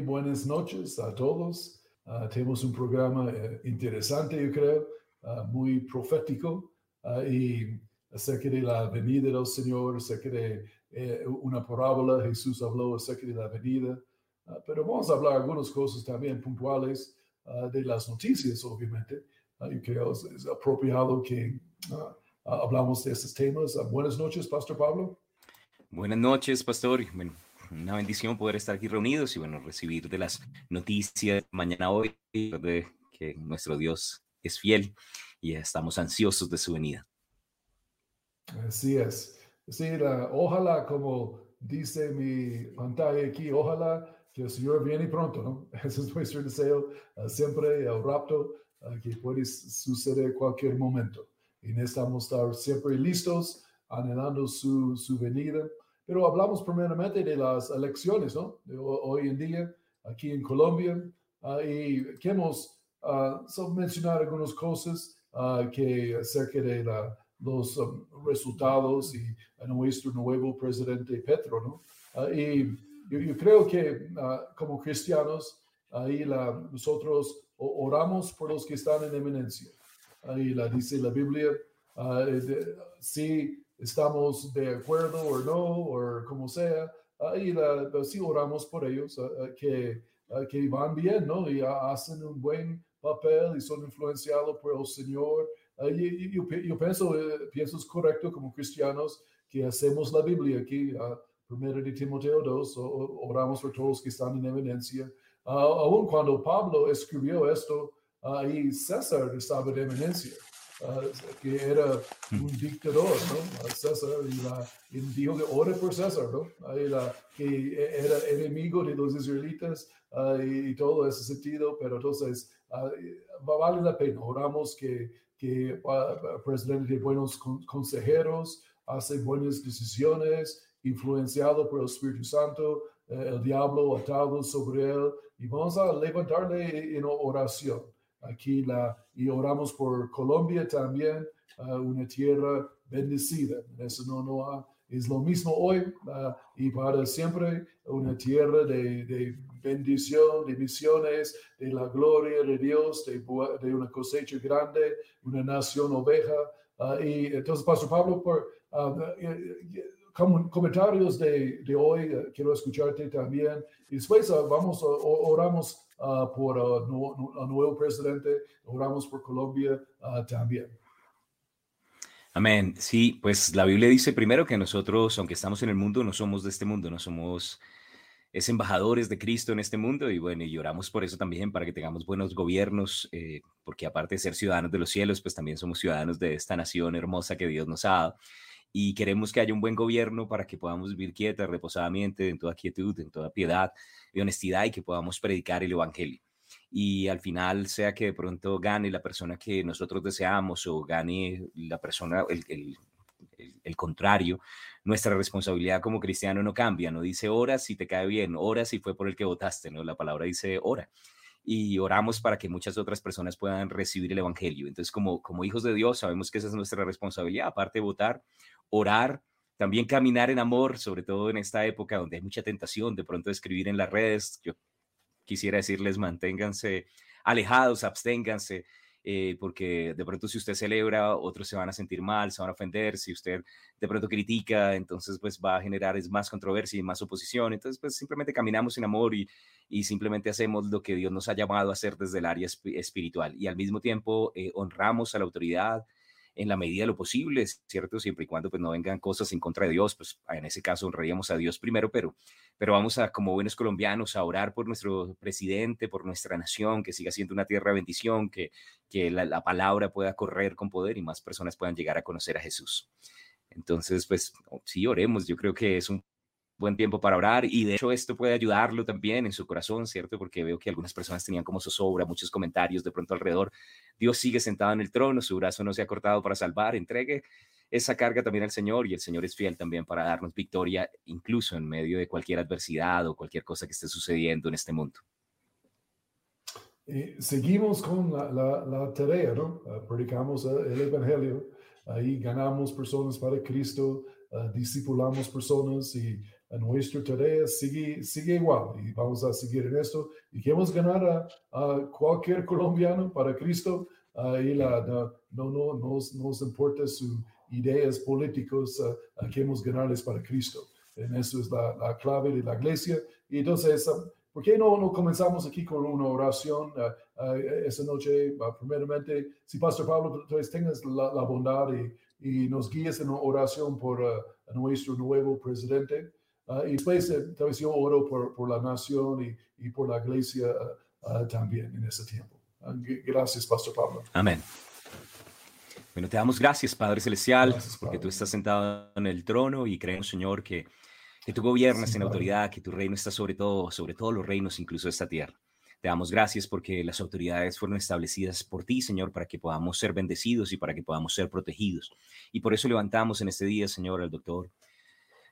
buenas noches a todos. Ah, tenemos un programa eh, interesante, yo creo, ah, muy profético y acerca de la venida del Señor, acerca de eh, una parábola, Jesús habló acerca de la venida, pero vamos a hablar algunas cosas también puntuales de las noticias, obviamente. y creo es, es apropiado que hablamos de estos temas. buenas noches, Pastor Pablo. Buenas noches, Pastor. Bueno, una bendición poder estar aquí reunidos y bueno, recibir de las noticias mañana hoy de que nuestro Dios es fiel y estamos ansiosos de su venida. Así es. Sí, ojalá, como dice mi pantalla aquí, ojalá que el Señor viene pronto, ¿no? Ese es nuestro deseo uh, siempre, el rapto, uh, que puede suceder cualquier momento. Y necesitamos estar siempre listos, anhelando su, su venida. Pero hablamos primeramente de las elecciones, ¿no? De hoy en día, aquí en Colombia, uh, y queremos uh, mencionar algunas cosas uh, que acerca de la, los um, resultados y nuestro nuevo presidente Petro, ¿no? y yo, creo que como cristianos, ahí nosotros oramos por los que están en eminencia. Ahí la dice la Biblia, si estamos de acuerdo o no, o como sea, y la, sí oramos por ellos, que, que van bien, ¿no? Y hacen un buen papel y son influenciados por el Señor. Y, yo, yo, pienso, eh, pienso es correcto como cristianos que hacemos la Biblia aquí, primero de Timoteo 2, oramos por todos que están en evidencia. aún cuando Pablo escribió esto, ahí César estaba en eminencia. Que era un dictador, ¿no? César, y, la, y dijo que ore por César, ¿no? la, que era enemigo de los israelitas ah, y, todo ese sentido, pero entonces uh, vale la pena, oramos que, que el presidente de buenos consejeros, hace buenas decisiones, influenciado por el Espíritu Santo, eh, el diablo atado sobre él, y vamos a levantarle en oración aquí la, y oramos por Colombia también, uh, una tierra bendecida. Eso no, no es lo mismo hoy uh, y para siempre, una tierra de, de, bendición, de misiones, de la gloria de Dios, de, de una cosecha grande, una nación oveja. Uh, y entonces, Pastor Pablo, por comentarios de, de hoy, quiero escucharte también. Y después vamos, oramos Ah, por el ah, nuevo presidente, oramos por Colombia ah, también. Amén. Sí, pues la Biblia dice primero que nosotros, aunque estamos en el mundo, no somos de este mundo, no somos es embajadores de Cristo en este mundo y bueno, y oramos por eso también, para que tengamos buenos gobiernos, eh, porque aparte de ser ciudadanos de los cielos, pues también somos ciudadanos de esta nación hermosa que Dios nos ha dado y queremos que haya un buen gobierno para que podamos vivir quieta, reposadamente, en toda quietud, en toda piedad y honestidad y que podamos predicar el Evangelio. Y al final sea que de pronto gane la persona que nosotros deseamos o gane la persona, el, el, contrario, nuestra responsabilidad como cristiano no cambia, no dice ora si te cae bien, ora si fue por el que votaste, ¿no? La palabra dice ora y oramos para que muchas otras personas puedan recibir el Evangelio. Entonces, como, como hijos de Dios, sabemos que esa es nuestra responsabilidad, aparte de votar, orar, también caminar en amor, sobre todo en esta época donde hay mucha tentación de pronto escribir en las redes. Yo quisiera decirles, manténganse alejados, absténganse, eh, porque de pronto si usted celebra, otros se van a sentir mal, se van a ofender, si usted de pronto critica, entonces pues va a generar es más controversia y más oposición, entonces pues simplemente caminamos en amor y, y simplemente hacemos lo que Dios nos ha llamado a hacer desde el área espiritual y al mismo tiempo eh, honramos a la autoridad, en la medida de lo posible, ¿cierto? Siempre y cuando pues no vengan cosas en contra de Dios, pues en ese caso honraríamos a Dios primero, pero, pero vamos a, como buenos colombianos, a orar por nuestro presidente, por nuestra nación, que siga siendo una tierra de bendición, que, que la, la palabra pueda correr con poder y más personas puedan llegar a conocer a Jesús. Entonces, pues sí, oremos. Yo creo que es un buen tiempo para orar y de hecho esto puede ayudarlo también en su corazón, ¿cierto? Porque veo que algunas personas tenían como zozobra, muchos comentarios de pronto alrededor. Dios sigue sentado en el trono, su brazo no se ha cortado para salvar, entregue esa carga también al Señor y el Señor es fiel también para darnos victoria incluso en medio de cualquier adversidad o cualquier cosa que esté sucediendo en este mundo. seguimos con la, la, tarea, ¿no? Uh, predicamos el Evangelio, ahí ganamos personas para Cristo, uh, discipulamos personas y nuestra tarea sigue, sigue igual y vamos a seguir en esto y queremos ganar a, cualquier colombiano para Cristo y la, no, no, nos, nos importa sus ideas políticas, queremos ganarles para Cristo. En eso es la, la clave de la iglesia. Y entonces, ¿Por qué no, no comenzamos aquí con una oración uh, uh, esta noche? Uh, primeramente, si Pastor Pablo, entonces tengas la, la bondad y, y, nos guíes en una oración por nuestro nuevo presidente. Y después, eh, tal vez yo oro por, por la nación y, y, por la iglesia también en ese tiempo. gracias, Pastor Pablo. Amén. Bueno, te damos gracias, Padre Celestial, porque tú estás sentado en el trono y creemos, Señor, que que tú gobiernas en autoridad, que tu reino está sobre todo, sobre todos los reinos, incluso esta tierra. Te damos gracias porque las autoridades fueron establecidas por ti, Señor, para que podamos ser bendecidos y para que podamos ser protegidos. Y por eso levantamos en este día, Señor, al doctor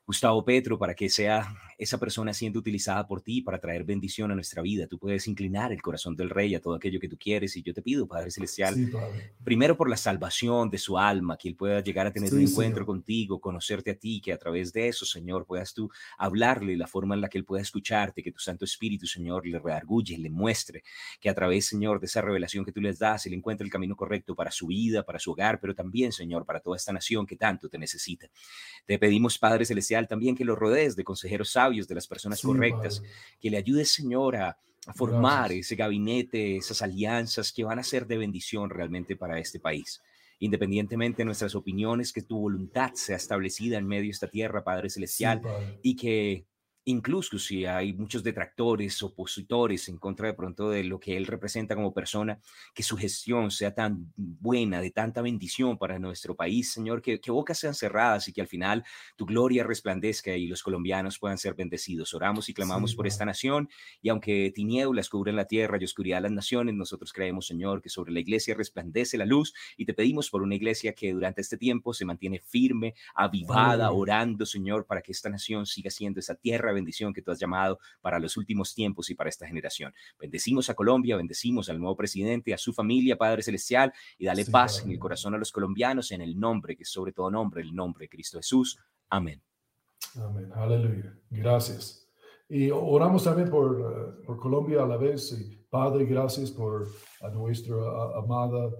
Gustavo Petro, para que sea esa persona siendo utilizada por ti para traer bendición a nuestra vida. Tú puedes inclinar el corazón del rey a todo aquello que tú quieres y yo te pido, Padre Celestial, primero por la salvación de su alma, que él pueda llegar a tener un encuentro contigo, conocerte a ti, que a través de eso, Señor, puedas tú hablarle la forma en la que él pueda escucharte, que tu Santo Espíritu, Señor, le reargulle, le muestre, que a través, Señor, de esa revelación que tú les das, él encuentre el camino correcto para su vida, para su hogar, pero también, Señor, para toda esta nación que tanto te necesita. Te pedimos, Padre Celestial, también que lo rodees de consejeros sabios, de las personas correctas, que le ayudes, Señor, a, formar ese gabinete, esas alianzas que van a ser de bendición realmente para este país. Independientemente de nuestras opiniones, que tu voluntad sea establecida en medio de esta tierra, Padre Celestial, y que incluso si hay muchos detractores, opositores en contra de pronto de lo que él representa como persona, que su gestión sea tan buena, de tanta bendición para nuestro país, Señor, que, que bocas sean cerradas y que al final tu gloria resplandezca y los colombianos puedan ser bendecidos. Oramos y clamamos por esta nación y aunque tinieblas cubren la tierra y oscuridad las naciones, nosotros creemos, Señor, que sobre la iglesia resplandece la luz y te pedimos por una iglesia que durante este tiempo se mantiene firme, avivada, orando, Señor, para que esta nación siga siendo esa tierra bendición que tú has llamado para los últimos tiempos y para esta generación. Bendecimos a Colombia, bendecimos al nuevo presidente, a su familia, Padre Celestial, y dale paz en el corazón a los colombianos en el nombre, que es sobre todo nombre, el nombre de Cristo Jesús. Amén. Amén. Aleluya. Gracias. Y oramos también por, eh, por Colombia a la vez. Y Padre, gracias por a nuestra amada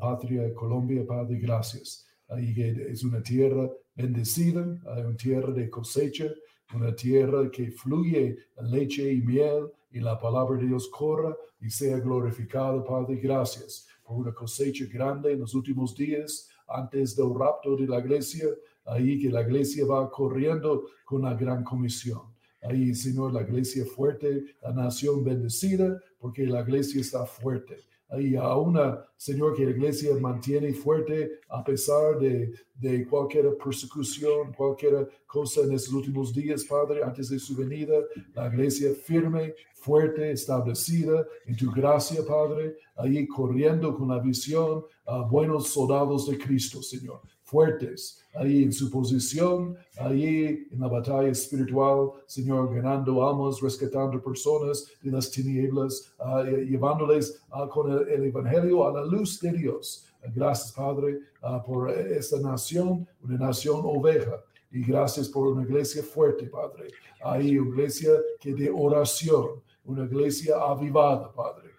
patria Colombia. Padre, gracias. Ahí es una tierra bendecida, una tierra de cosecha, una tierra que fluye leche y miel y la palabra de Dios corra y sea glorificada, Padre. Gracias por una cosecha grande en los últimos días antes del rapto de la iglesia, ahí que la iglesia va corriendo con la gran comisión. Ahí, Señor, la iglesia fuerte, la nación bendecida, porque la iglesia está fuerte y a una, Señor, que la iglesia mantiene fuerte a pesar de, de, cualquier persecución, cualquier cosa en estos últimos días, Padre, antes de su venida, la iglesia firme, fuerte, establecida en tu gracia, Padre, ahí corriendo con la visión a buenos soldados de Cristo, Señor fuertes ahí en su posición, ahí en la batalla espiritual, Señor, ganando almas, rescatando personas de las tinieblas, uh, llevándoles uh, con el, el, Evangelio a la luz de Dios. Gracias, Padre, uh, por esta nación, una nación oveja. Y gracias por una iglesia fuerte, Padre. Ahí una iglesia que de oración, una iglesia avivada, Padre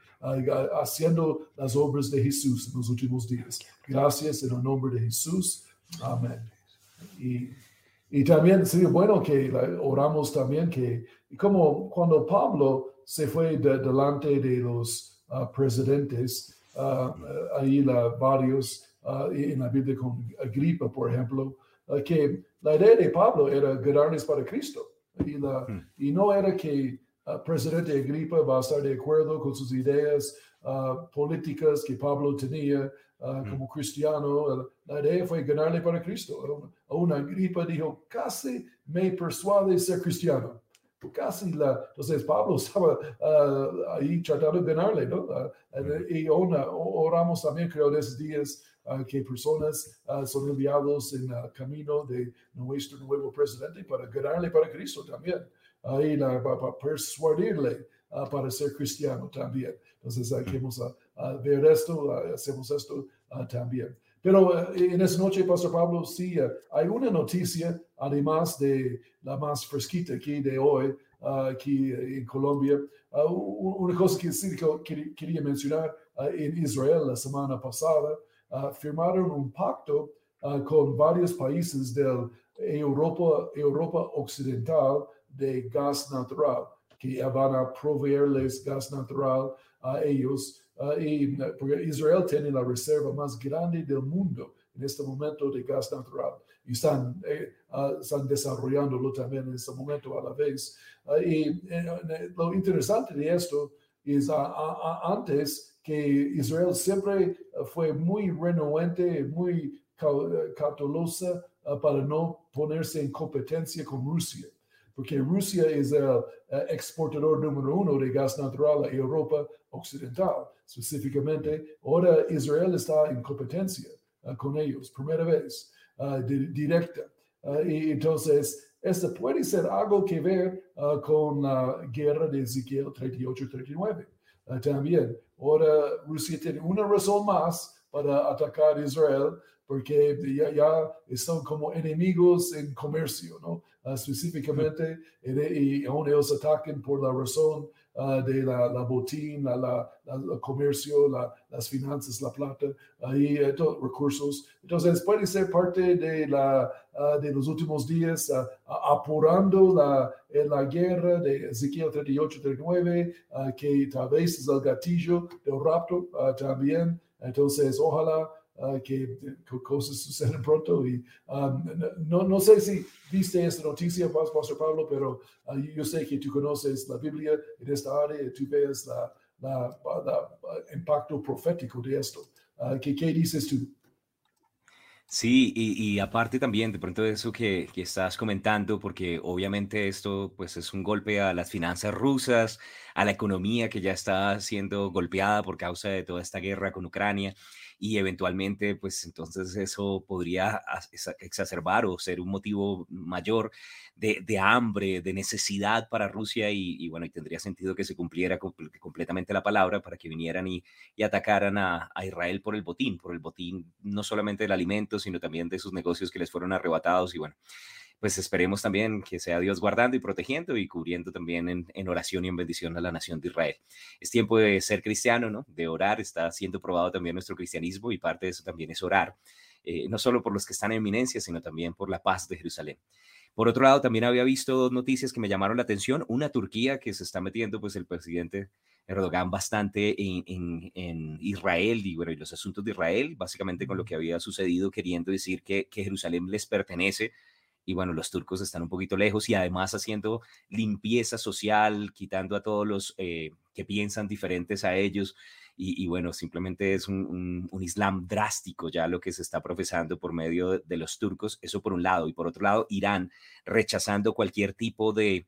haciendo las obras de Jesús en los últimos días. Gracias en el nombre de Jesús. Amén. Y, y también sería bueno que oramos también que, como cuando Pablo se fue delante de los ah, presidentes, uh, ahí la, varios, uh, en la Biblia con Agripa, por ejemplo, que la idea de Pablo era ganarles para Cristo. Y, la, hmm. y no era que uh, presidente Agripa va a estar de acuerdo con sus ideas políticas que Pablo tenía uh, como cristiano. La idea fue ganarle para Cristo. A una Agripa dijo, casi me persuade ser cristiano. Casi la, entonces Pablo estaba ahí tratando de ganarle, ¿no? y oramos también, creo, de esos días que personas son enviados en el camino de nuestro nuevo presidente para ganarle para Cristo también ahí la, para persuadirle uh, para ser cristiano también. Entonces, aquí vamos a, ver esto, hacemos esto uh, también. Pero uh, en esta noche, Pastor Pablo, sí, hay una noticia además de la más fresquita aquí de hoy, aquí en Colombia. una cosa que sí quería mencionar en Israel la semana pasada, firmaron un pacto con varios países de Europa, Europa Occidental de gas natural, que van a proveerles gas natural a ellos. y, porque Israel tiene la reserva más grande del mundo en este momento de gas natural y están, eh, ah, están desarrollándolo también en este momento a la vez. Ah, y eh, lo interesante de esto es ah, antes que Israel siempre fue muy renuente, muy cautelosa para no ponerse en competencia con Rusia, porque Rusia es el exportador número uno de gas natural a Europa Occidental. Específicamente, ahora Israel está en competencia con ellos, primera vez. Uh, directa. Uh, y entonces, esto puede ser algo que ver con la guerra de Ezequiel 38-39 también. Ahora Rusia tiene una razón más para atacar Israel porque ya, ya están como enemigos en comercio, ¿no? Específicamente, y, aún ellos atacan por la razón Ah, de la, la botín, la, la, el comercio, las finanzas, la plata, ahí eh, recursos. Entonces puede ser parte de, la, ah, de los últimos días ah, apurando la, la guerra de Ezequiel 38-39, que tal vez es el gatillo del rapto también. Entonces, ojalá Uh, que, cosas suceden pronto. Y um, no, no, sé si viste esta noticia, Pastor Pablo, pero uh, yo sé que tú conoces la Biblia en esta área, tú ves la, la, uh, impacto profético de esto. ¿qué, ¿qué, dices tú? Sí, y, y, aparte también de pronto de eso que, que, estás comentando, porque obviamente esto pues es un golpe a las finanzas rusas, a la economía que ya está siendo golpeada por causa de toda esta guerra con Ucrania y eventualmente, pues entonces eso podría exacerbar o ser un motivo mayor de, hambre, de necesidad para Rusia y, bueno, y tendría sentido que se cumpliera completamente la palabra para que vinieran y, atacaran a, a, Israel por el botín, por el botín no solamente del alimento, sino también de sus negocios que les fueron arrebatados y bueno pues esperemos también que sea Dios guardando y protegiendo y cubriendo también en, oración y en bendición a la nación de Israel. Es tiempo de ser cristiano, ¿no? De orar, está siendo probado también nuestro cristianismo y parte de eso también es orar, eh, no solo por los que están en eminencia, sino también por la paz de Jerusalén. Por otro lado, también había visto dos noticias que me llamaron la atención. Una, Turquía, que se está metiendo, pues el presidente Erdogan bastante en, en, Israel y, bueno, y los asuntos de Israel, básicamente con lo que había sucedido, queriendo decir que, que Jerusalén les pertenece y bueno, los turcos están un poquito lejos y además haciendo limpieza social, quitando a todos los eh, que piensan diferentes a ellos. Y, bueno, simplemente es un, un, islam drástico ya lo que se está profesando por medio de los turcos, eso por un lado, y por otro lado, Irán rechazando cualquier tipo de,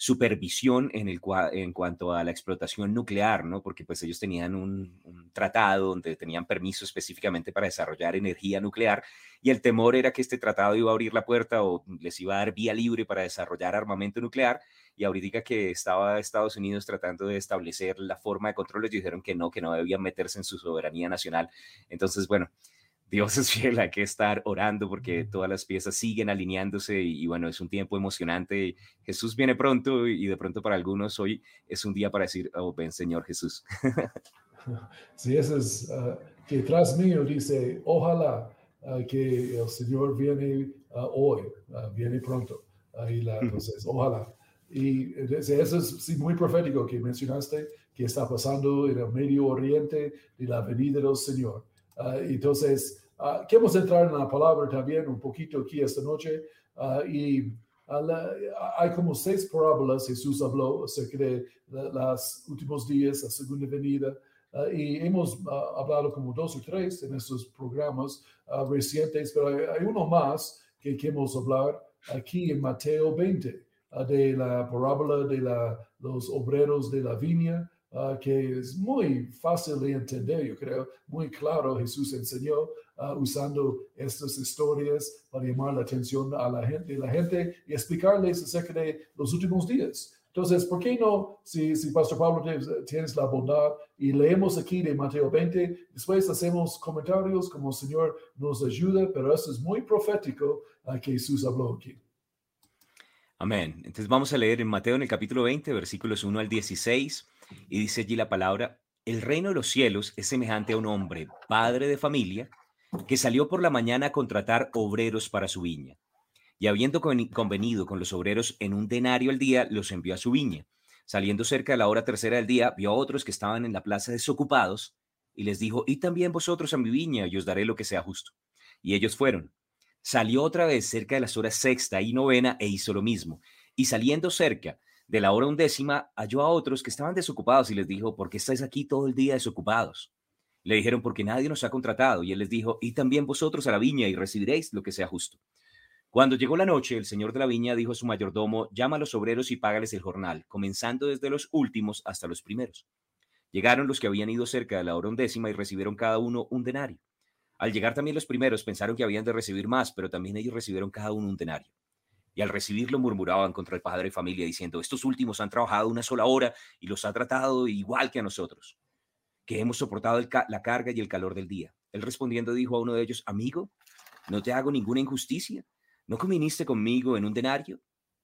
supervisión en, el, en cuanto a la explotación nuclear, ¿no? Porque pues ellos tenían un, tratado donde tenían permiso específicamente para desarrollar energía nuclear y el temor era que este tratado iba a abrir la puerta o les iba a dar vía libre para desarrollar armamento nuclear y ahorita que estaba Estados Unidos tratando de establecer la forma de control, ellos dijeron que no, que no debían meterse en su soberanía nacional. Entonces, bueno, Dios es fiel, hay que estar orando porque todas las piezas siguen alineándose y, bueno, es un tiempo emocionante. Jesús viene pronto y de pronto para algunos hoy es un día para decir, oh, ven Señor Jesús. Sí, eso es uh, que tras mío dice, ojalá uh, que el Señor viene uh, hoy, viene pronto. y la, entonces, ojalá. Y eso es muy profético que mencionaste, que está pasando en el Medio Oriente y la venida del Señor. Entonces, Uh, queremos entrar en la palabra también un poquito aquí esta noche uh, y hay como seis parábolas Jesús habló acerca de los últimos días, la segunda venida uh, y hemos hablado como dos o tres en estos programas recientes, pero hay, uno más que queremos hablar aquí en Mateo 20 de la parábola de la, los obreros de la viña. Que es muy fácil de entender, yo creo, muy claro Jesús enseñó Ah, usando estas historias para llamar la atención a la gente, la gente y explicarles acerca de los últimos días. Entonces, ¿por qué no, si, si Pastor Pablo tienes la bondad y leemos aquí de Mateo 20, después hacemos comentarios como el Señor nos ayuda, pero eso es muy profético a que Jesús habló aquí. Amén. Entonces vamos a leer en Mateo en el capítulo 20, versículos 1 al 16, y dice allí la palabra, el reino de los cielos es semejante a un hombre, padre de familia, que salió por la mañana a contratar obreros para su viña. Y habiendo convenido con los obreros en un denario al día, los envió a su viña. Saliendo cerca de la hora tercera del día, vio a otros que estaban en la plaza desocupados y les dijo, y también vosotros a mi viña y os daré lo que sea justo. Y ellos fueron. Salió otra vez cerca de las horas sexta y novena e hizo lo mismo. Y saliendo cerca de la hora undécima, halló a otros que estaban desocupados y les dijo, ¿por qué estáis aquí todo el día desocupados? Le dijeron, porque nadie nos ha contratado. Y él les dijo, y también vosotros a la viña y recibiréis lo que sea justo. Cuando llegó la noche, el señor de la viña dijo a su mayordomo, llama a los obreros y págales el jornal, comenzando desde los últimos hasta los primeros. Llegaron los que habían ido cerca de la hora undécima y recibieron cada uno un denario. Al llegar también los primeros pensaron que habían de recibir más, pero también ellos recibieron cada uno un denario. Y al recibirlo murmuraban contra el padre de familia diciendo, estos últimos han trabajado una sola hora y los ha tratado igual que a nosotros, que hemos soportado la carga y el calor del día. Él respondiendo dijo a uno de ellos, amigo, no te hago ninguna injusticia ¿No conviniste conmigo en un denario?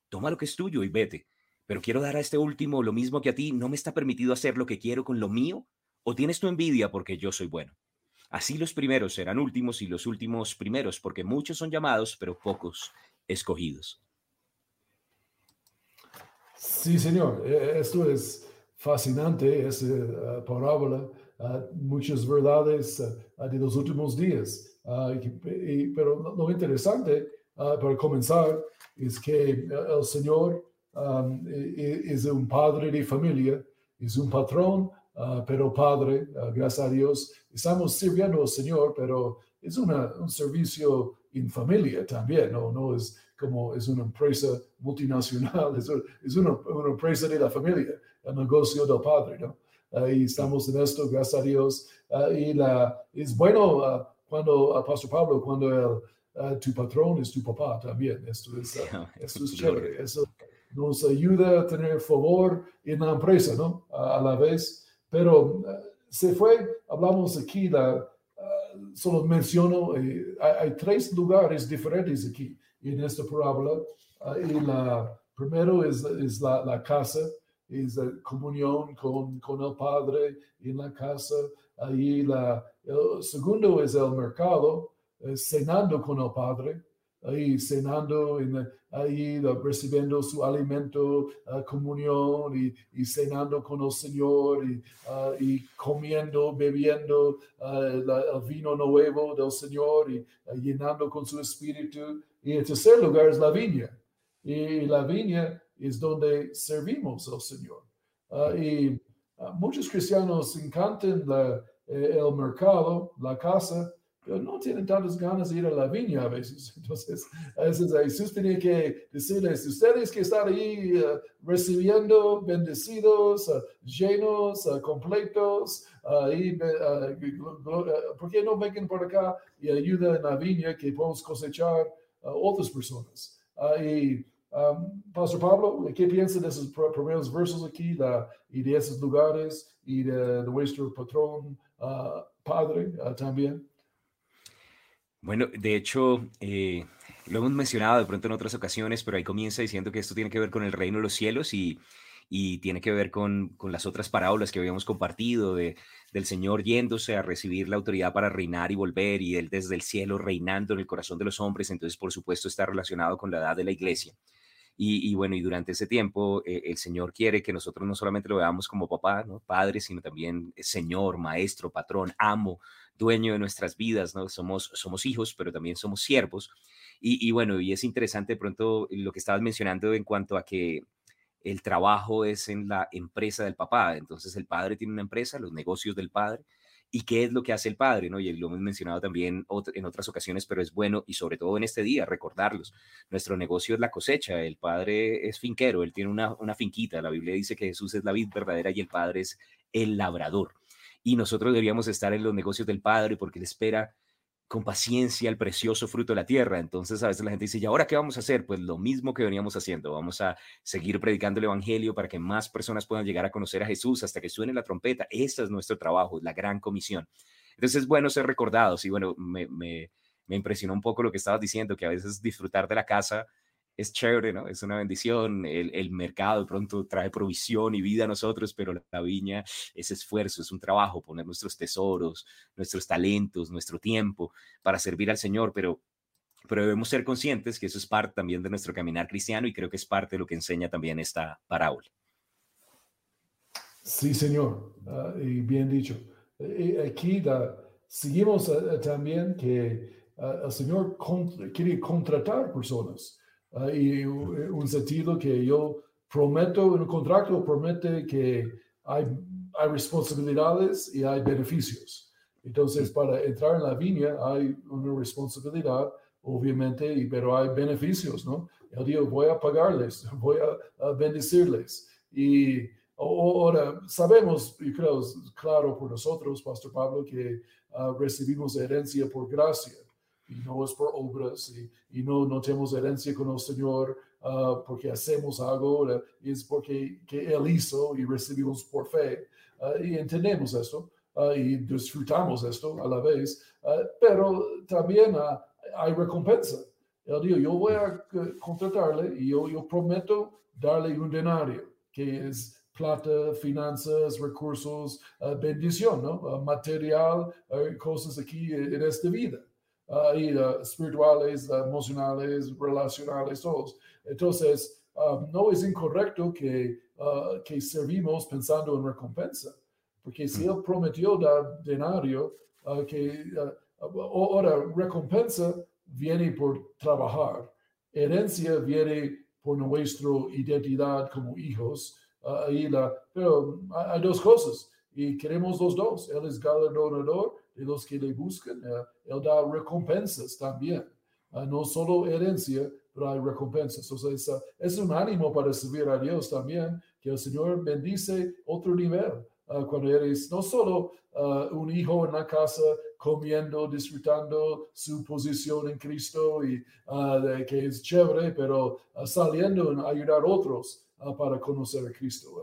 Toma lo que es tuyo y vete. Pero quiero dar a este último lo mismo que a ti. ¿No me está permitido hacer lo que quiero con lo mío? ¿O tienes tu envidia porque yo soy bueno? Así los primeros serán últimos y los últimos primeros, porque muchos son llamados, pero pocos escogidos. Sí, señor. E, esto es fascinante, esa uh, parábola. Uh, muchas verdades uh, de los últimos días. pero lo interesante Ah, para comenzar, es que el Señor e, e, es un padre de familia, es un patrón, pero padre, gracias a Dios. Estamos sirviendo al Señor, pero es una, un servicio en familia también, ¿no? no es como es una empresa multinacional, es, es una, una, empresa de la familia, el negocio del Padre, ¿no? Uh, y estamos en esto, gracias a Dios. y la, es bueno cuando, Pastor Pablo, cuando Ah, tu patrón es tu papá también. Esto es, ah, esto es chévere. Eso nos ayuda a tener favor en la empresa, ¿no? a la vez. Pero ah, se fue, hablamos aquí, la, solo menciono, eh, hay, tres lugares diferentes aquí en esta parábola. y la primero es, es la, la, casa, es la comunión con, con el Padre en la casa. Ahí la, el segundo es el mercado, eh, cenando con el Padre, ahí cenando, en, ahí recibiendo su alimento, uh, comunión y, y, cenando con el Señor y, uh, y comiendo, bebiendo uh, el vino nuevo del Señor y llenando con su espíritu. Y el tercer lugar es la viña. Y la viña es donde servimos al Señor. y muchos cristianos encantan la, eh, el mercado, la casa, pero no tienen tantas ganas de ir a la viña a veces. Entonces, a veces Jesús tiene que decirles, ustedes que están ahí uh, recibiendo bendecidos, uh, llenos, uh, completos, y, ¿por qué no vengan por acá y ayudan en la viña que podemos cosechar otras personas? y um, Pastor Pablo, ¿qué piensa de esos primeros versos aquí y de esos lugares y de, de nuestro patrón Padre también? Bueno, de hecho, eh, lo hemos mencionado de pronto en otras ocasiones, pero ahí comienza diciendo que esto tiene que ver con el reino de los cielos y, tiene que ver con, las otras parábolas que habíamos compartido de, del Señor yéndose a recibir la autoridad para reinar y volver y Él desde el cielo reinando en el corazón de los hombres. Entonces, por supuesto, está relacionado con la edad de la iglesia. Y, bueno, y durante ese tiempo eh, el Señor quiere que nosotros no solamente lo veamos como papá, ¿no? padre, sino también Señor, maestro, patrón, amo, dueño de nuestras vidas, ¿no? Somos, somos hijos, pero también somos siervos. Y, bueno, y es interesante de pronto lo que estabas mencionando en cuanto a que el trabajo es en la empresa del papá. Entonces el padre tiene una empresa, los negocios del padre, y qué es lo que hace el padre, ¿no? Y lo hemos mencionado también en otras ocasiones, pero es bueno y sobre todo en este día recordarlos. Nuestro negocio es la cosecha, el padre es finquero, él tiene una, una finquita, la Biblia dice que Jesús es la vid verdadera y el padre es el labrador y nosotros deberíamos estar en los negocios del Padre porque Él espera con paciencia el precioso fruto de la tierra. Entonces a veces la gente dice, ¿y ahora qué vamos a hacer? Pues lo mismo que veníamos haciendo. Vamos a seguir predicando el Evangelio para que más personas puedan llegar a conocer a Jesús hasta que suene la trompeta. Ese es nuestro trabajo, la gran comisión. Entonces es bueno ser recordados y bueno, me, me, me impresionó un poco lo que estabas diciendo, que a veces disfrutar de la casa es chévere, ¿no? Es una bendición. El, el, mercado de pronto trae provisión y vida a nosotros, pero la viña es esfuerzo, es un trabajo, poner nuestros tesoros, nuestros talentos, nuestro tiempo para servir al Señor, pero, pero debemos ser conscientes que eso es parte también de nuestro caminar cristiano y creo que es parte de lo que enseña también esta parábola. Sí, Señor, ah, y bien dicho. aquí seguimos ah, ah, también que el Señor quiere contratar personas y un sentido que yo prometo en un contrato, promete que hay, hay responsabilidades y hay beneficios. Entonces, para entrar en la viña hay una responsabilidad, obviamente, pero hay beneficios, ¿no? Yo digo, voy a pagarles, voy a, bendecirles. Y ahora sabemos, y creo claro por nosotros, Pastor Pablo, que uh, recibimos herencia por gracia y no es por obras y, no, no tenemos herencia con el Señor uh, porque hacemos algo, es porque que Él hizo y recibimos por fe. Uh, y entendemos esto uh, y disfrutamos esto a la vez, pero también hay recompensa. Él dijo, yo voy a contratarle y yo, yo prometo darle un denario, que es plata, finanzas, recursos, bendición, ¿no? material, cosas aquí en esta vida y espirituales, emocionales, relacionales, todos. Entonces, um, no es incorrecto que, uh, que servimos pensando en recompensa, porque si él prometió dar denario, uh, que uh, ahora recompensa viene por trabajar, herencia viene por nuestra identidad como hijos, y la, pero hay dos cosas y queremos los dos. Él es galardonador de los que le buscan. Eh, él da recompensas también. Eh, no solo herencia, pero hay recompensas. O sea, es, un ánimo para servir a Dios también, que el Señor bendice otro nivel. Eh, cuando eres no solo un hijo en la casa comiendo, disfrutando su posición en Cristo y que es chévere, pero saliendo a ayudar a otros para conocer a Cristo.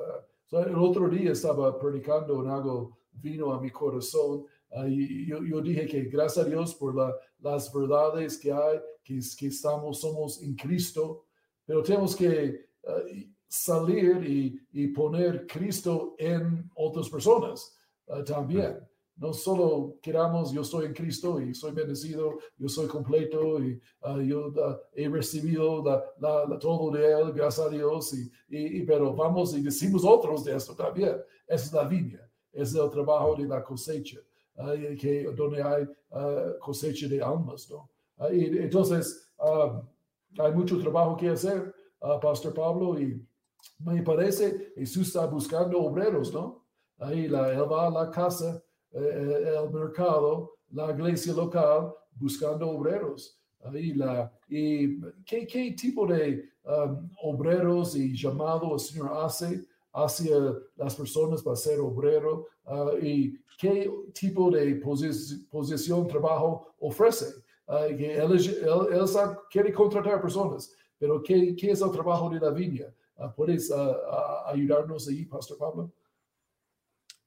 el otro día estaba predicando en algo vino a mi corazón yo, dije que gracias a Dios por las verdades que hay, que, que estamos, somos en Cristo, pero tenemos que eh, salir y, poner Cristo en otras personas eh, también. No solo queramos, yo estoy en Cristo y soy bendecido, yo soy completo y eh, yo he recibido la, todo de Él, gracias a Dios, y, y, pero vamos y decimos otros de esto también. Esa es la viña, es el trabajo de la cosecha que, donde hay uh, cosecha de almas, ¿no? y entonces, um, hay mucho trabajo que hacer, uh, Pastor Pablo, y me parece Jesús está buscando obreros, ¿no? Ahí la, él va a la casa, eh, eh, el mercado, la iglesia local, buscando obreros. Ahí la, y ¿qué, qué tipo de um, obreros y llamado el Señor hace hacia las personas para ser obrero uh, y qué tipo de posición, trabajo ofrece. Uh, que él, él, quiere contratar personas, pero ¿qué, ¿qué, es el trabajo de la viña? Uh, ¿Puedes ayudarnos ahí, Pastor Pablo?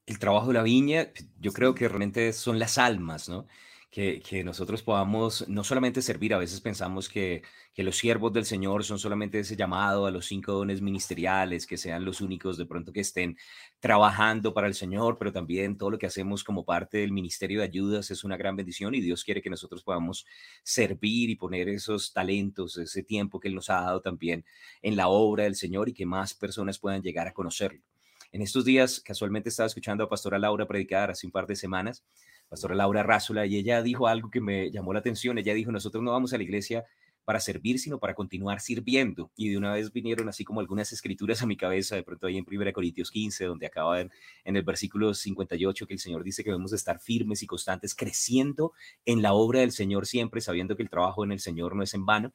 El trabajo de la viña, yo creo que realmente son las almas, ¿no? Que, nosotros podamos no solamente servir, a veces pensamos que, que, los siervos del Señor son solamente ese llamado a los cinco dones ministeriales, que sean los únicos de pronto que estén trabajando para el Señor, pero también todo lo que hacemos como parte del ministerio de ayudas es una gran bendición y Dios quiere que nosotros podamos servir y poner esos talentos, ese tiempo que Él nos ha dado también en la obra del Señor y que más personas puedan llegar a conocerlo. En estos días, casualmente estaba escuchando a Pastora Laura predicar hace un par de semanas pastora Laura Rázula, y ella dijo algo que me llamó la atención. Ella dijo, nosotros no vamos a la iglesia para servir, sino para continuar sirviendo. Y de una vez vinieron así como algunas escrituras a mi cabeza, de pronto ahí en 1 Corintios 15, donde acaba en, el versículo 58 que el Señor dice que debemos estar firmes y constantes, creciendo en la obra del Señor siempre, sabiendo que el trabajo en el Señor no es en vano.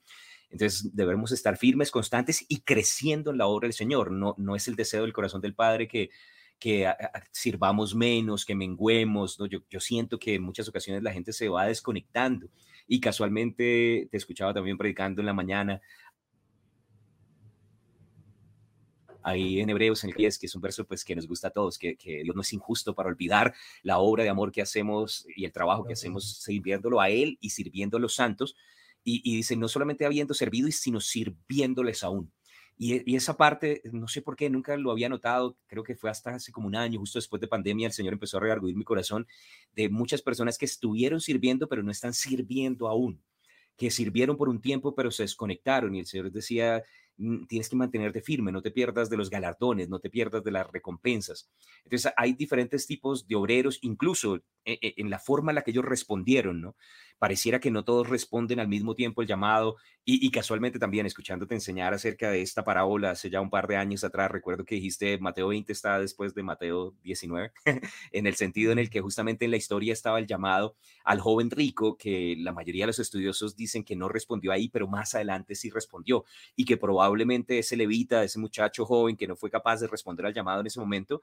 Entonces debemos estar firmes, constantes y creciendo en la obra del Señor. No, no es el deseo del corazón del Padre que que sirvamos menos, que menguemos, ¿no? Yo, yo siento que en muchas ocasiones la gente se va desconectando y casualmente te escuchaba también predicando en la mañana ahí en Hebreos en el 10, que es un verso pues que nos gusta a todos, que, que, Dios no es injusto para olvidar la obra de amor que hacemos y el trabajo que hacemos sirviéndolo a Él y sirviendo a los santos, Y, y dice, no solamente habiendo servido, sino sirviéndoles aún. Y, esa parte, no sé por qué, nunca lo había notado, creo que fue hasta hace como un año, justo después de pandemia, el Señor empezó a redarguir mi corazón de muchas personas que estuvieron sirviendo, pero no están sirviendo aún, que sirvieron por un tiempo, pero se desconectaron. Y el Señor decía, Mm, tienes que mantenerte firme, no te pierdas de los galardones, no te pierdas de las recompensas. Entonces, hay diferentes tipos de obreros, incluso e, e, en, la forma en la que ellos respondieron, ¿no? Pareciera que no todos responden al mismo tiempo el llamado y, casualmente también escuchándote enseñar acerca de esta parábola hace ya un par de años atrás, recuerdo que dijiste Mateo 20 está después de Mateo 19, en el sentido en el que justamente en la historia estaba el llamado al joven rico, que la mayoría de los estudiosos dicen que no respondió ahí, pero más adelante sí respondió y que probablemente ese levita, ese muchacho joven que no fue capaz de responder al llamado en ese momento,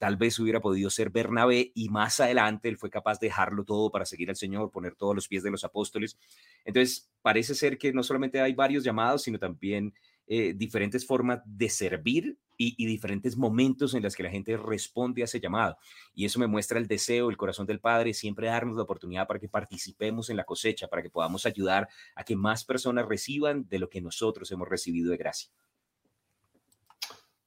tal vez hubiera podido ser Bernabé y más adelante él fue capaz de dejarlo todo para seguir al Señor, poner todos los pies de los apóstoles. Entonces, parece ser que no solamente hay varios llamados, sino también eh, diferentes formas de servir y, diferentes momentos en los que la gente responde a ese llamado. Y eso me muestra el deseo, el corazón del Padre, siempre darnos la oportunidad para que participemos en la cosecha, para que podamos ayudar a que más personas reciban de lo que nosotros hemos recibido de gracia.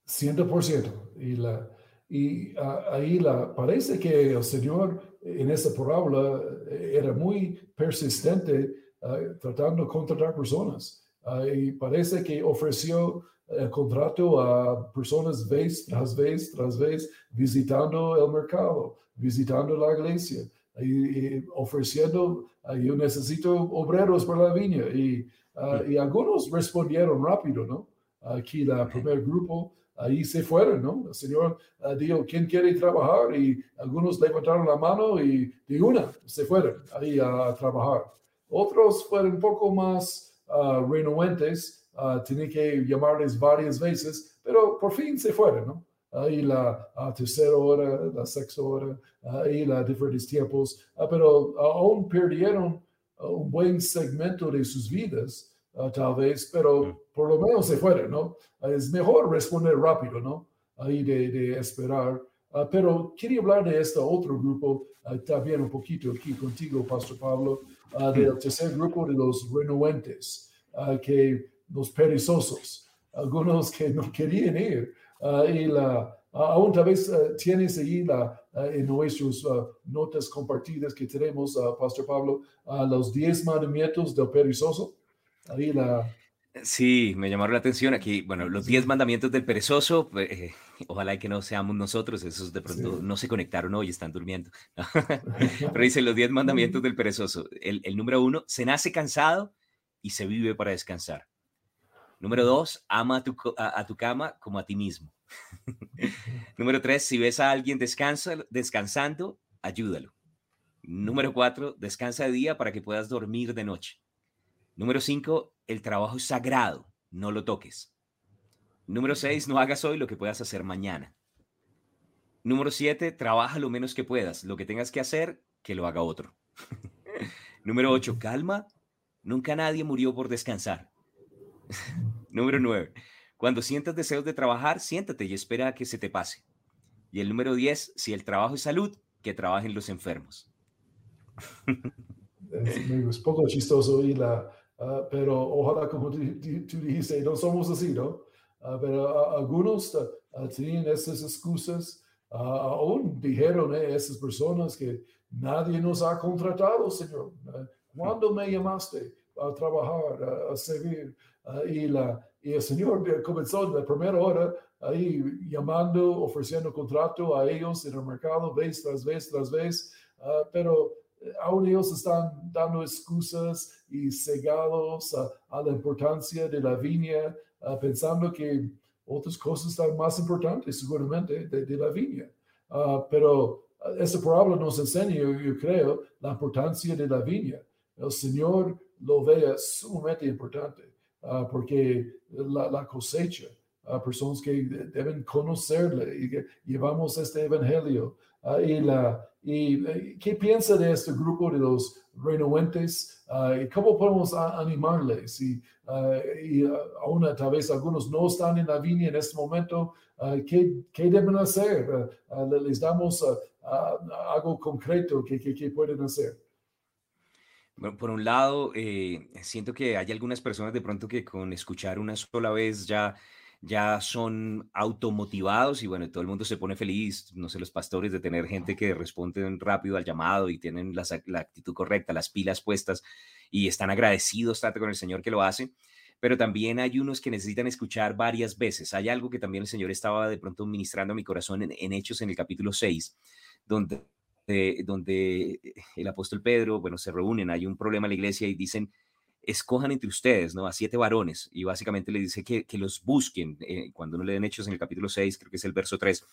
100%. Y la, y ah, ahí la, parece que el Señor en esa parábola eh, era muy persistente ah, tratando de contratar personas. Ah, y parece que ofreció el contrato a personas vez tras vez tras vez visitando el mercado, visitando la iglesia y, ofreciendo, yo necesito obreros para la viña. Y, y algunos respondieron rápido, ¿no? Aquí el primer grupo ahí se fueron, ¿no? El Señor uh, dijo, ¿quién quiere trabajar? Y algunos levantaron la mano y de una se fueron ahí a, trabajar. Otros fueron un poco más uh, renuentes, uh, tenía que llamarles varias veces, pero por fin se fueron, ¿no? Ahí la tercera hora, la sexta hora, ahí la diferentes tiempos, pero aún perdieron un buen segmento de sus vidas Ah, tal vez, pero por lo menos se fueron, ¿no? es mejor responder rápido, ¿no? Ahí de, de esperar. Ah, pero quería hablar de este otro grupo ah, también un poquito aquí contigo, Pastor Pablo, del tercer grupo de los renuentes, que los perezosos, algunos que no querían ir. y la, aún tal vez tienes ahí la, en nuestras notas compartidas que tenemos, Pastor Pablo, los diez mandamientos del perezoso. Sí, me llamaron la atención aquí. Bueno, los 10 mandamientos del perezoso, eh, ojalá que no seamos nosotros, esos de pronto no se conectaron hoy, están durmiendo. Pero dice los 10 mandamientos del perezoso. El, número uno, se nace cansado y se vive para descansar. Número dos, ama a tu, a, tu cama como a ti mismo. número tres, si ves a alguien descansa, descansando, ayúdalo. Número cuatro, descansa de día para que puedas dormir de noche. Número 5, el trabajo es sagrado, no lo toques. Número 6, no hagas hoy lo que puedas hacer mañana. Número 7, trabaja lo menos que puedas. Lo que tengas que hacer, que lo haga otro. Número 8, calma. Nunca nadie murió por descansar. número 9, cuando sientas deseos de trabajar, siéntate y espera a que se te pase. Y el número 10, si el trabajo es salud, que trabajen los enfermos. es, poco chistoso y la, Ah, pero ojalá, como tú, dijiste, no somos así, ¿no? Ah, pero algunos tenían esas excusas, aún dijeron eh, esas personas que nadie nos ha contratado, Señor. ¿Cuándo me llamaste a trabajar, a, servir? y, la, y el Señor comenzó en la primera hora ahí llamando, ofreciendo contrato a ellos en el mercado, vez tras vez tras vez, ah, pero aún ellos están dando excusas y cegados a, la importancia de la viña, pensando que otras cosas están más importantes seguramente de, la viña. Ah, pero esa palabra nos enseña, yo, creo, la importancia de la viña. El Señor lo ve sumamente importante ah, porque la, cosecha, personas que deben conocerle y que llevamos este evangelio y la ¿Y eh, qué piensa de este grupo de los renuentes? Ah, ¿Y cómo podemos animarles? Y, uh, y aún tal vez algunos no están en la viña en este momento. ¿qué, ¿qué, deben hacer? les damos algo concreto que, que, pueden hacer. Bueno, por un lado, eh, siento que hay algunas personas de pronto que con escuchar una sola vez ya, ya son automotivados y bueno, todo el mundo se pone feliz, no sé, los pastores de tener gente que responden rápido al llamado y tienen la, actitud correcta, las pilas puestas y están agradecidos tanto con el Señor que lo hace pero también hay unos que necesitan escuchar varias veces. Hay algo que también el Señor estaba de pronto ministrando a mi corazón en, Hechos en el capítulo 6, donde, eh, donde el apóstol Pedro, bueno, se reúnen, hay un problema en la iglesia y dicen, escojan entre ustedes, ¿no? A siete varones. Y básicamente le dice que, que los busquen. Eh, cuando uno lee en Hechos en el capítulo 6, creo que es el verso 3,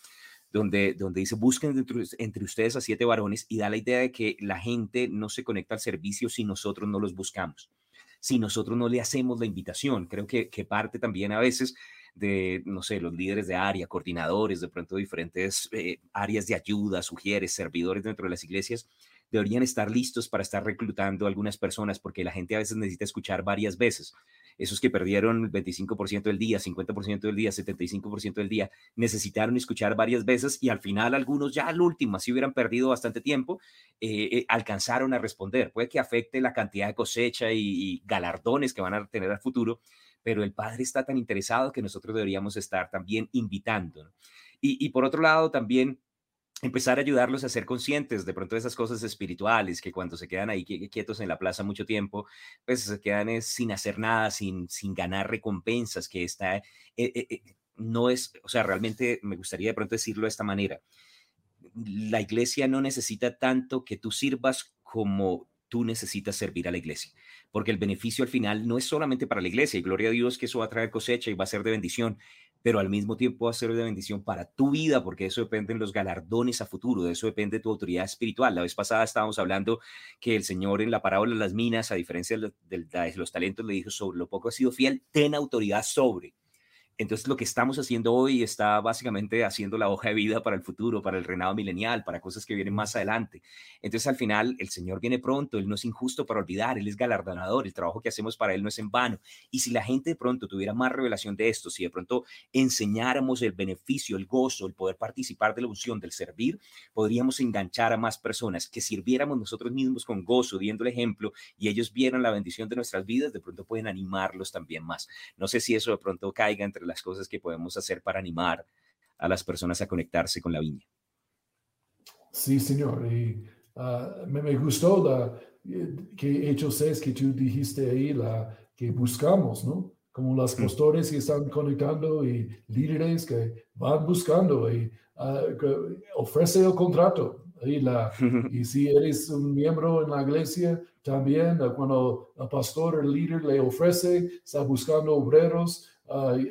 donde, donde dice, busquen entre, ustedes a siete varones y da la idea de que la gente no se conecta al servicio si nosotros no los buscamos si nosotros no le hacemos la invitación. Creo que, que parte también a veces de, no sé, los líderes de área, coordinadores, de pronto diferentes eh, áreas de ayuda, sugieres, servidores dentro de las iglesias, deberían estar listos para estar reclutando algunas personas porque la gente a veces necesita escuchar varias veces esos que perdieron el 25% del día, 50% del día, 75% del día, necesitaron escuchar varias veces y al final algunos ya al último, así hubieran perdido bastante tiempo, eh, eh, alcanzaron a responder. Puede que afecte la cantidad de cosecha y, galardones que van a tener al futuro, pero el Padre está tan interesado que nosotros deberíamos estar también invitando. Y por otro lado, también empezar a ayudarlos a ser conscientes de pronto de esas cosas espirituales que cuando se quedan ahí quietos en la plaza mucho tiempo, pues se quedan sin hacer nada, sin, sin ganar recompensas, que está, eh, eh, eh, no es, o sea, realmente me gustaría de pronto decirlo de esta manera. La iglesia no necesita tanto que tú sirvas como tú necesitas servir a la iglesia, porque el beneficio al final no es solamente para la iglesia, y gloria a Dios que eso va a traer cosecha y va a ser de bendición, pero al mismo tiempo ser de bendición para tu vida, porque eso depende de los galardones a futuro, de eso depende de tu autoridad espiritual. La vez pasada estábamos hablando que el Señor en la parábola de las minas, a diferencia de los talentos, le dijo, sobre lo poco ha sido fiel, ten autoridad sobre. Entonces lo que estamos haciendo hoy está básicamente haciendo la hoja de vida para el futuro, para el reinado milenial, para cosas que vienen más adelante. Entonces al final el Señor viene pronto, Él no es injusto para olvidar, Él es galardonador, el trabajo que hacemos para Él no es en vano. Y si la gente de pronto tuviera más revelación de esto, si de pronto enseñáramos el beneficio, el gozo, el poder participar de la unción, del servir, podríamos enganchar a más personas, que sirviéramos nosotros mismos con gozo, viendo el ejemplo y ellos vieran la bendición de nuestras vidas, de pronto pueden animarlos también más. No sé si eso de pronto caiga entre las cosas que podemos hacer para animar a las personas a conectarse con la viña. Sí, señor. Y ah, me, gustó la, eh, que hechos es que tú dijiste ahí, la que buscamos, ¿no? Como las pastores que están conectando y líderes que van buscando y uh, ofrece el contrato. Y, la, y si eres un miembro en la iglesia, también cuando el pastor, el líder le ofrece, está buscando obreros,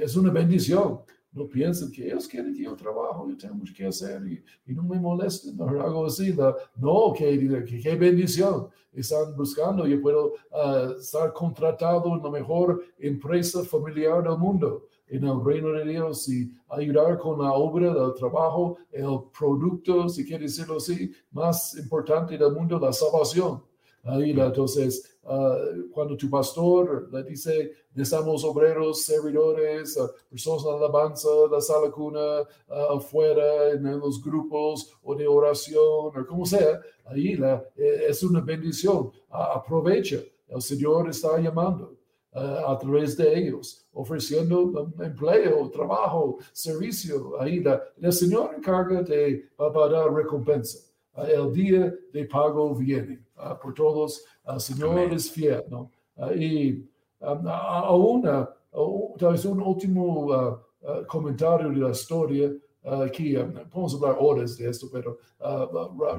es una bendición. No piensen que ellos quieren que yo trabajo, yo tengo mucho que hacer y, y no me molesten, no hago así. no, que, que, bendición. Están buscando, yo puedo uh, estar contratado en la mejor empresa familiar del mundo, en el reino de Dios y ayudar con la obra del trabajo, el producto, si quiere decirlo así, más importante del mundo, la salvación. Ahí, entonces, ah, cuando tu pastor le dice, necesitamos obreros, servidores, uh, personas de alabanza, la sala cuna, uh, afuera, en, los grupos o de oración, o como sea, ahí la, eh, es una bendición. aprovecha, el Señor está llamando. a través de ellos, ofreciendo um, empleo, trabajo, servicio. Ahí la, el Señor encarga de dar recompensa. El día de pago viene. por todos, el Señor es fiel. ¿no? y aún, tal vez un último comentario de la historia, aquí podemos hablar horas de esto, pero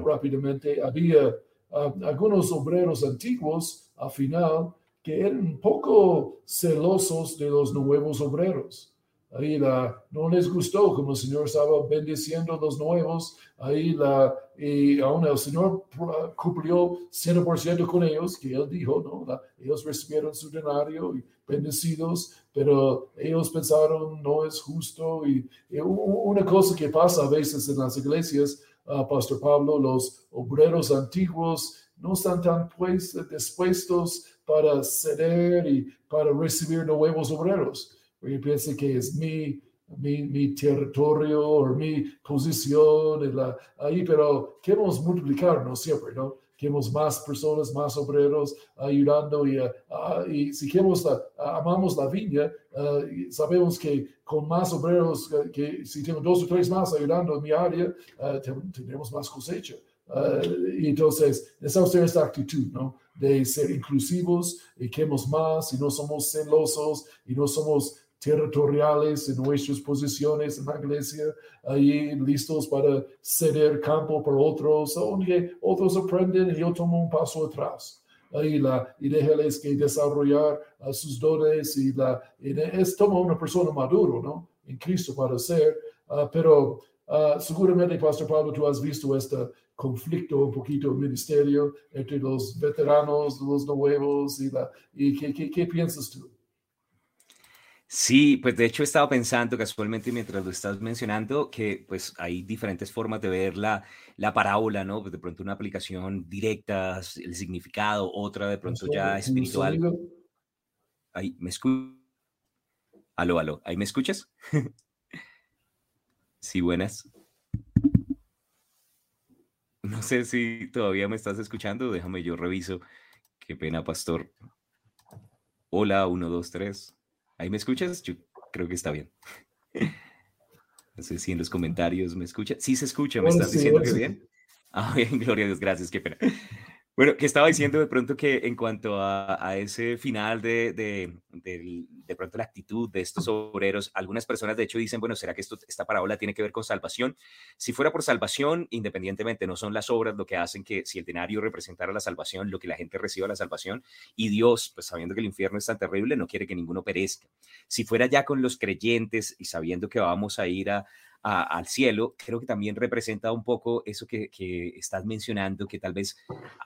rápidamente, había algunos obreros antiguos al final que eran un poco celosos de los nuevos obreros. Ahí la, no les gustó como el Señor estaba bendiciendo los nuevos. Ahí la, y aún el Señor cumplió 100% con ellos, que Él dijo, ¿no? ellos recibieron su denario y bendecidos, pero ellos pensaron no es justo. Y, una cosa que pasa a veces en las iglesias, uh, Pastor Pablo, los obreros antiguos no están tan pues, dispuestos para ceder y para recibir nuevos obreros yo pienso que es mi, mi, mi territorio o mi posición la, ahí, pero queremos multiplicarnos siempre, ¿no? queremos más personas, más obreros ayudando y, y si queremos amamos la viña, sabemos que con más obreros, que si tengo dos o tres más ayudando en mi área, tendremos más cosecha. y entonces, esa es esta actitud, ¿no? De ser inclusivos y queremos más y no somos celosos y no somos territoriales en nuestras posiciones en la iglesia, ahí listos para ceder campo para otros, aunque otros aprenden y yo tomo un paso atrás. Ahí la, y déjales que desarrollar sus dones y, la, es como una persona maduro, ¿no? En Cristo para ser, ah, pero uh, seguramente, Pastor Pablo, tú has visto este conflicto un poquito en ministerio entre los veteranos, los nuevos y, la, y ¿qué, qué, qué piensas tú? Sí, pues de hecho he estado pensando casualmente mientras lo estás mencionando que pues hay diferentes formas de ver la, la parábola, ¿no? Pues de pronto una aplicación directa, el significado, otra de pronto ya espiritual. Ahí, ¿me escuchas? Aló, aló, ¿ahí me escuchas? sí, buenas. No sé si todavía me estás escuchando, déjame yo reviso. Qué pena, pastor. Hola, uno, dos, tres. ¿Ahí me escuchas? Yo creo que está bien. No sé si en los comentarios me escucha. Sí se escucha, me estás diciendo que bien. Ah, bien, gloria a Dios, gracias, qué pena. Bueno, que estaba diciendo de pronto que en cuanto a, ese final de, de, de, pronto la actitud de estos obreros, algunas personas de hecho dicen, bueno, ¿será que esto, esta parábola tiene que ver con salvación? Si fuera por salvación, independientemente, no son las obras lo que hacen que si el denario representara la salvación, lo que la gente reciba la salvación, y Dios, pues sabiendo que el infierno es tan terrible, no quiere que ninguno perezca. Si fuera ya con los creyentes y sabiendo que vamos a ir a, al cielo, creo que también representa un poco eso que, estás mencionando, que tal vez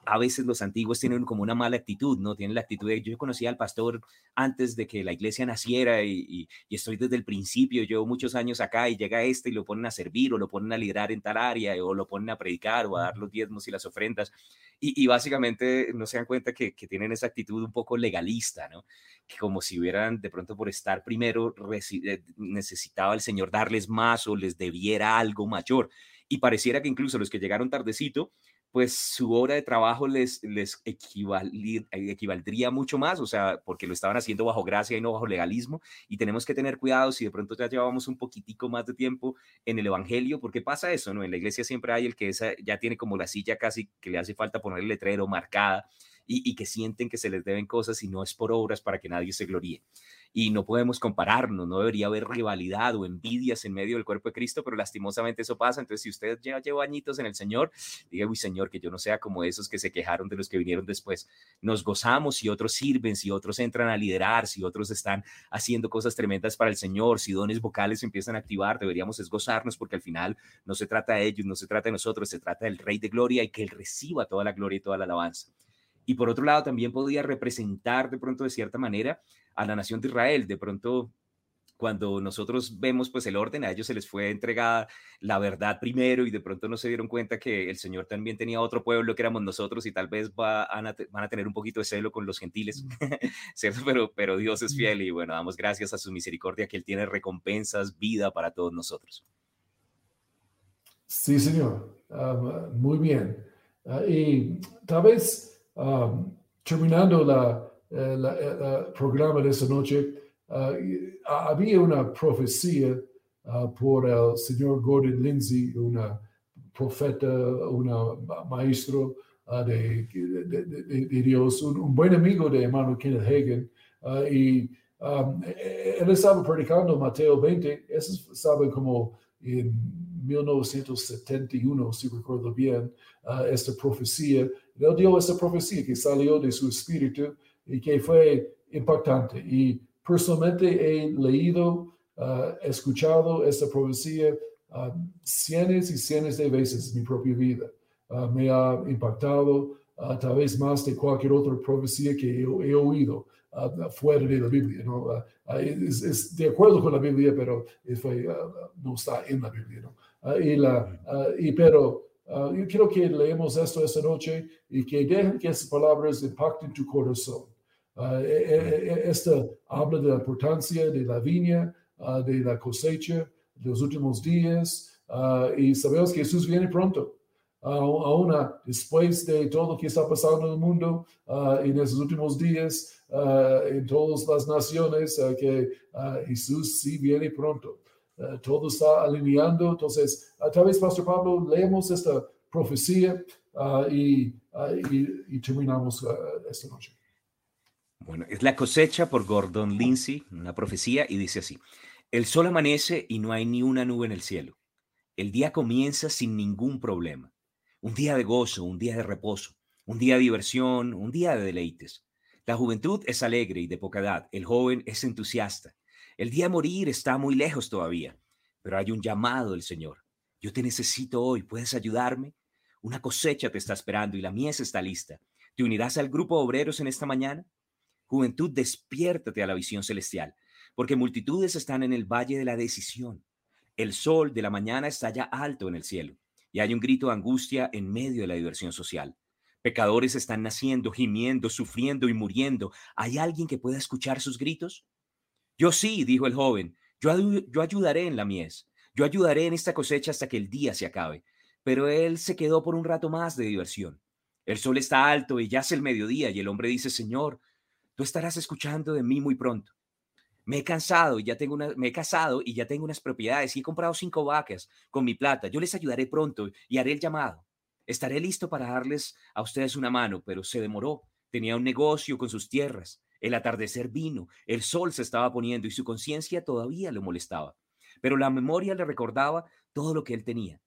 a veces los antiguos tienen como una mala actitud, ¿no? Tienen la actitud de, yo conocía al pastor antes de que la iglesia naciera y, estoy desde el principio, llevo muchos años acá y llega este y lo ponen a servir o lo ponen a liderar en tal área o lo ponen a predicar o a dar los diezmos y las ofrendas y, básicamente no se dan cuenta que, que tienen esa actitud un poco legalista, ¿no? Que como si hubieran de pronto por estar primero eh, necesitaba el Señor darles más o les debiera algo mayor. Y pareciera que incluso los que llegaron tardecito, pues su hora de trabajo les, les equivaldría mucho más, o sea, porque lo estaban haciendo bajo gracia y no bajo legalismo, y tenemos que tener cuidado si de pronto ya llevamos un poquitico más de tiempo en el Evangelio, porque pasa eso, ¿no? En la iglesia siempre hay el que esa, ya tiene como la silla casi que le hace falta poner el letrero marcada, y, que sienten que se les deben cosas y no es por obras para que nadie se gloríe. Y no podemos compararnos, no debería haber rivalidad o envidias en medio del cuerpo de Cristo, pero lastimosamente eso pasa. Entonces, si usted ya lleva añitos en el Señor, diga, uy, Señor, que yo no sea como esos que se quejaron de los que vinieron después. Nos gozamos si otros sirven, si otros entran a liderar, si otros están haciendo cosas tremendas para el Señor, si dones vocales empiezan a activar, deberíamos es gozarnos porque al final no se trata de ellos, no se trata de nosotros, se trata del Rey de Gloria y que Él reciba toda la gloria y toda la alabanza y por otro lado también podía representar de pronto de cierta manera a la nación de Israel. De pronto, cuando nosotros vemos pues el orden, a ellos se les fue entregada la verdad primero y de pronto no se dieron cuenta que el Señor también tenía otro pueblo que éramos nosotros y tal vez van a, tener un poquito de celo con los gentiles, mm. ¿cierto? Pero, pero Dios es fiel y bueno, damos gracias a su misericordia que Él tiene recompensas, vida para todos nosotros. Sí, Señor. Ah, muy bien. Ah, y tal vez Um, terminando la, el eh, programa de esta noche, uh, había una profecía uh, por el señor Gordon Lindsay, una profeta, un maestro uh, de, Dios, un, buen amigo de hermano Kenneth Hagen, y um, él estaba predicando Mateo 20, eso estaba como en 1971, si recuerdo bien, esta profecía, él dio esa profecía que salió de su espíritu y que fue impactante. Y personalmente he leído, uh, escuchado esta profecía uh, cientos y cientos de veces en mi propia vida. Uh, me ha impactado tal vez más de cualquier otra profecía que he, oído fuera de la Biblia. ¿no? Es, de acuerdo con la Biblia, pero no está en la Biblia. ¿no? y la, y, pero Ah, yo quiero que leemos esto esta noche y que dejen que esas palabras impacten tu corazón. Uh, esta habla de la importancia de la viña, de la cosecha, de los últimos días, y sabemos que Jesús viene pronto. aún después de todo lo que está pasando en el mundo en esos últimos días, en todas las naciones, que Jesús sí viene pronto. Todo está alineando. Entonces, a través, Pastor Pablo, leemos esta profecía y, y, terminamos esta noche. Bueno, es la cosecha por Gordon Lindsay, una profecía, y dice así, el sol amanece y no hay ni una nube en el cielo. El día comienza sin ningún problema. Un día de gozo, un día de reposo, un día de diversión, un día de deleites. La juventud es alegre y de poca edad, el joven es entusiasta. El día de morir está muy lejos todavía, pero hay un llamado del Señor. Yo te necesito hoy, ¿puedes ayudarme? Una cosecha te está esperando y la mies está lista. ¿Te unirás al grupo de obreros en esta mañana? Juventud, despiértate a la visión celestial, porque multitudes están en el valle de la decisión. El sol de la mañana está ya alto en el cielo y hay un grito de angustia en medio de la diversión social. Pecadores están naciendo, gimiendo, sufriendo y muriendo. ¿Hay alguien que pueda escuchar sus gritos? Yo sí, dijo el joven, yo, yo ayudaré en la mies, yo ayudaré en esta cosecha hasta que el día se acabe. Pero él se quedó por un rato más de diversión. El sol está alto y ya es el mediodía y el hombre dice, Señor, Tú estarás escuchando de mí muy pronto. Me he cansado y ya tengo una, me he casado y ya tengo unas propiedades y he comprado cinco vacas con mi plata. Yo les ayudaré pronto y haré el llamado. Estaré listo para darles a ustedes una mano, pero se demoró. Tenía un negocio con sus tierras. El atardecer vino, el sol se estaba poniendo y su conciencia todavía lo molestaba. Pero la memoria le recordaba todo lo que él tenía.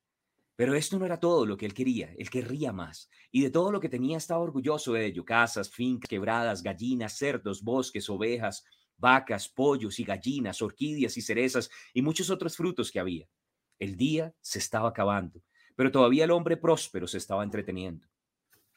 Pero esto no era todo lo que él quería, él querría más. Y de todo lo que tenía estaba orgulloso de ello. Casas, fincas, quebradas, gallinas, cerdos, bosques, ovejas, vacas, pollos y gallinas, orquídeas y cerezas y muchos otros frutos que había. El día se estaba acabando, pero todavía el hombre próspero se estaba entreteniendo.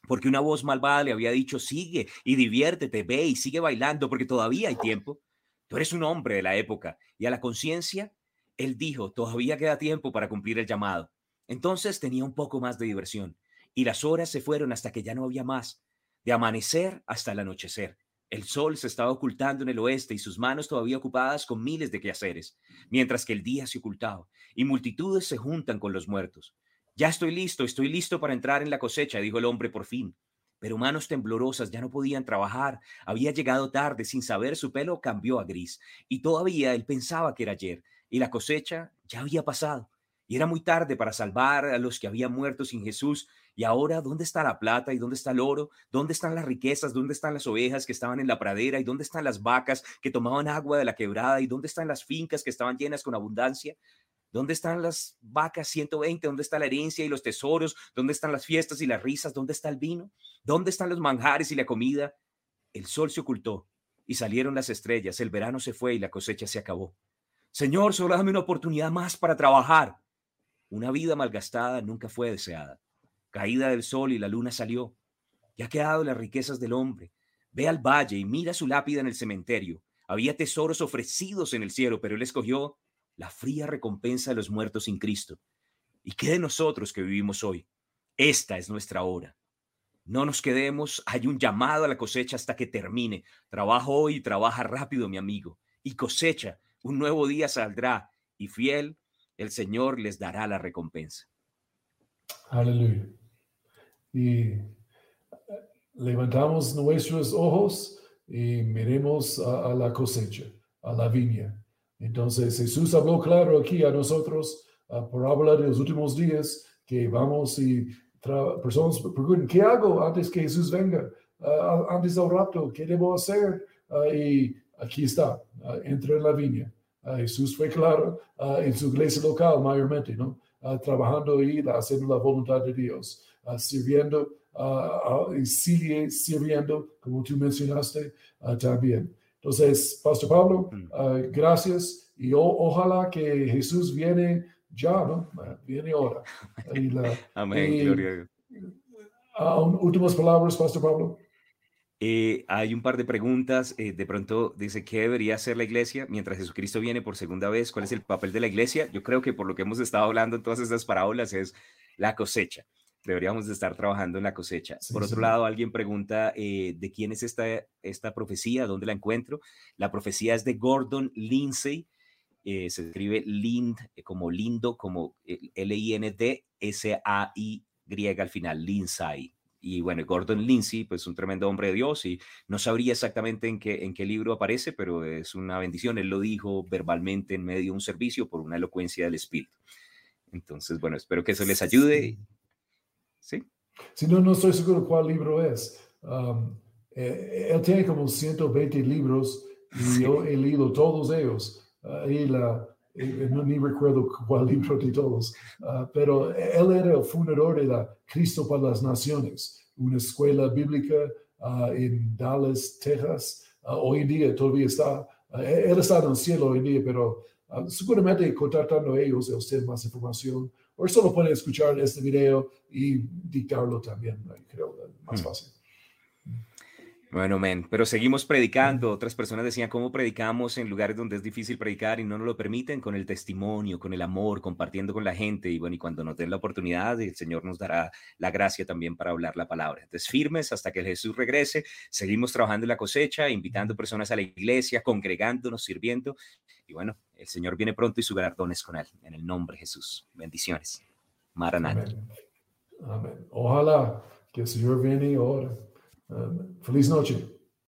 Porque una voz malvada le había dicho, sigue y diviértete, ve y sigue bailando, porque todavía hay tiempo. Tú eres un hombre de la época. Y a la conciencia, él dijo, todavía queda tiempo para cumplir el llamado. Entonces tenía un poco más de diversión y las horas se fueron hasta que ya no había más, de amanecer hasta el anochecer. El sol se estaba ocultando en el oeste y sus manos todavía ocupadas con miles de quehaceres, mientras que el día se ocultaba y multitudes se juntan con los muertos. Ya estoy listo, estoy listo para entrar en la cosecha, dijo el hombre por fin. Pero manos temblorosas ya no podían trabajar. Había llegado tarde, sin saber su pelo cambió a gris. Y todavía él pensaba que era ayer. Y la cosecha ya había pasado. Y era muy tarde para salvar a los que habían muerto sin Jesús. Y ahora, ¿dónde está la plata y dónde está el oro? ¿Dónde están las riquezas? ¿Dónde están las ovejas que estaban en la pradera? ¿Y dónde están las vacas que tomaban agua de la quebrada? ¿Y dónde están las fincas que estaban llenas con abundancia? ¿Dónde están las vacas 120? ¿Dónde está la herencia y los tesoros? ¿Dónde están las fiestas y las risas? ¿Dónde está el vino? ¿Dónde están los manjares y la comida? El sol se ocultó y salieron las estrellas. El verano se fue y la cosecha se acabó. Señor, solo dame una oportunidad más para trabajar. Una vida malgastada nunca fue deseada. Caída del sol y la luna salió. Ya ha quedado las riquezas del hombre. Ve al valle y mira su lápida en el cementerio. Había tesoros ofrecidos en el cielo, pero él escogió la fría recompensa de los muertos sin Cristo. ¿Y qué de nosotros que vivimos hoy? Esta es nuestra hora. No nos quedemos, hay un llamado a la cosecha hasta que termine. Trabaja hoy trabaja rápido, mi amigo. Y cosecha, un nuevo día saldrá. Y fiel el Señor les dará la recompensa. Aleluya. Y eh, levantamos nuestros ojos y miremos a, la cosecha, a la viña. Entonces Jesús habló claro aquí a nosotros uh, por hablar de los últimos días que vamos y personas preguntan, ¿qué hago antes que Jesús venga? Uh, antes del rapto, ¿qué debo hacer? Y aquí está, entra en la viña. Ah, Jesús fue claro ah, en su iglesia local mayormente, ¿no? Ah, trabajando y haciendo la voluntad de Dios, sirviendo y sirviendo, como tú mencionaste también. Entonces, Pastor Pablo, mm. gracias y ojalá que Jesús viene ya, ¿no? Viene ahora. Amén, gloria últimas palabras, Pastor Pablo. Eh, hay un par de preguntas. Eh, de pronto dice, ¿qué debería hacer la iglesia mientras Jesucristo viene por segunda vez? ¿Cuál es el papel de la iglesia? Yo creo que por lo que hemos estado hablando en todas estas parábolas es la cosecha. Deberíamos de estar trabajando en la cosecha. por otro lado, alguien pregunta, eh, ¿de quién es esta, esta profecía? ¿Dónde la encuentro? La profecía es de Gordon Lindsay. se escribe Lind como lindo, como L-I-N-D-S-A-I griega al final, Lindsay. Y bueno, Gordon Lindsay, pues un tremendo hombre de Dios y no sabría exactamente en qué, en qué libro aparece, pero es una bendición. Él lo dijo verbalmente en medio de un servicio por una elocuencia del Espíritu. Entonces, bueno, espero que eso les ayude. ¿Sí? Si no, no estoy seguro cuál libro es. Um, eh, él tiene como 120 libros y yo he leído todos ellos. Uh, y la, eh, no ni recuerdo cuál libro de todos, uh, pero él era el fundador de la Cristo para las Naciones, una escuela bíblica uh, en Dallas, Texas. hoy en día todavía está, él está en el cielo hoy en día, pero seguramente contactando a ellos, usted más información, o solo puede escuchar este video y dictarlo también, creo, más hmm. fácil. Bueno, men, pero seguimos predicando. Otras personas decían cómo predicamos en lugares donde es difícil predicar y no nos lo permiten con el testimonio, con el amor, compartiendo con la gente. Y bueno, y cuando nos den la oportunidad, el Señor nos dará la gracia también para hablar la palabra. Entonces, firmes hasta que Jesús regrese. Seguimos trabajando en la cosecha, invitando personas a la iglesia, congregándonos, sirviendo. Y bueno, el Señor viene pronto y su galardón es con él. En el nombre de Jesús. Bendiciones. Maranata. Amén. Ojalá que el Señor viene ahora. Feliz noche.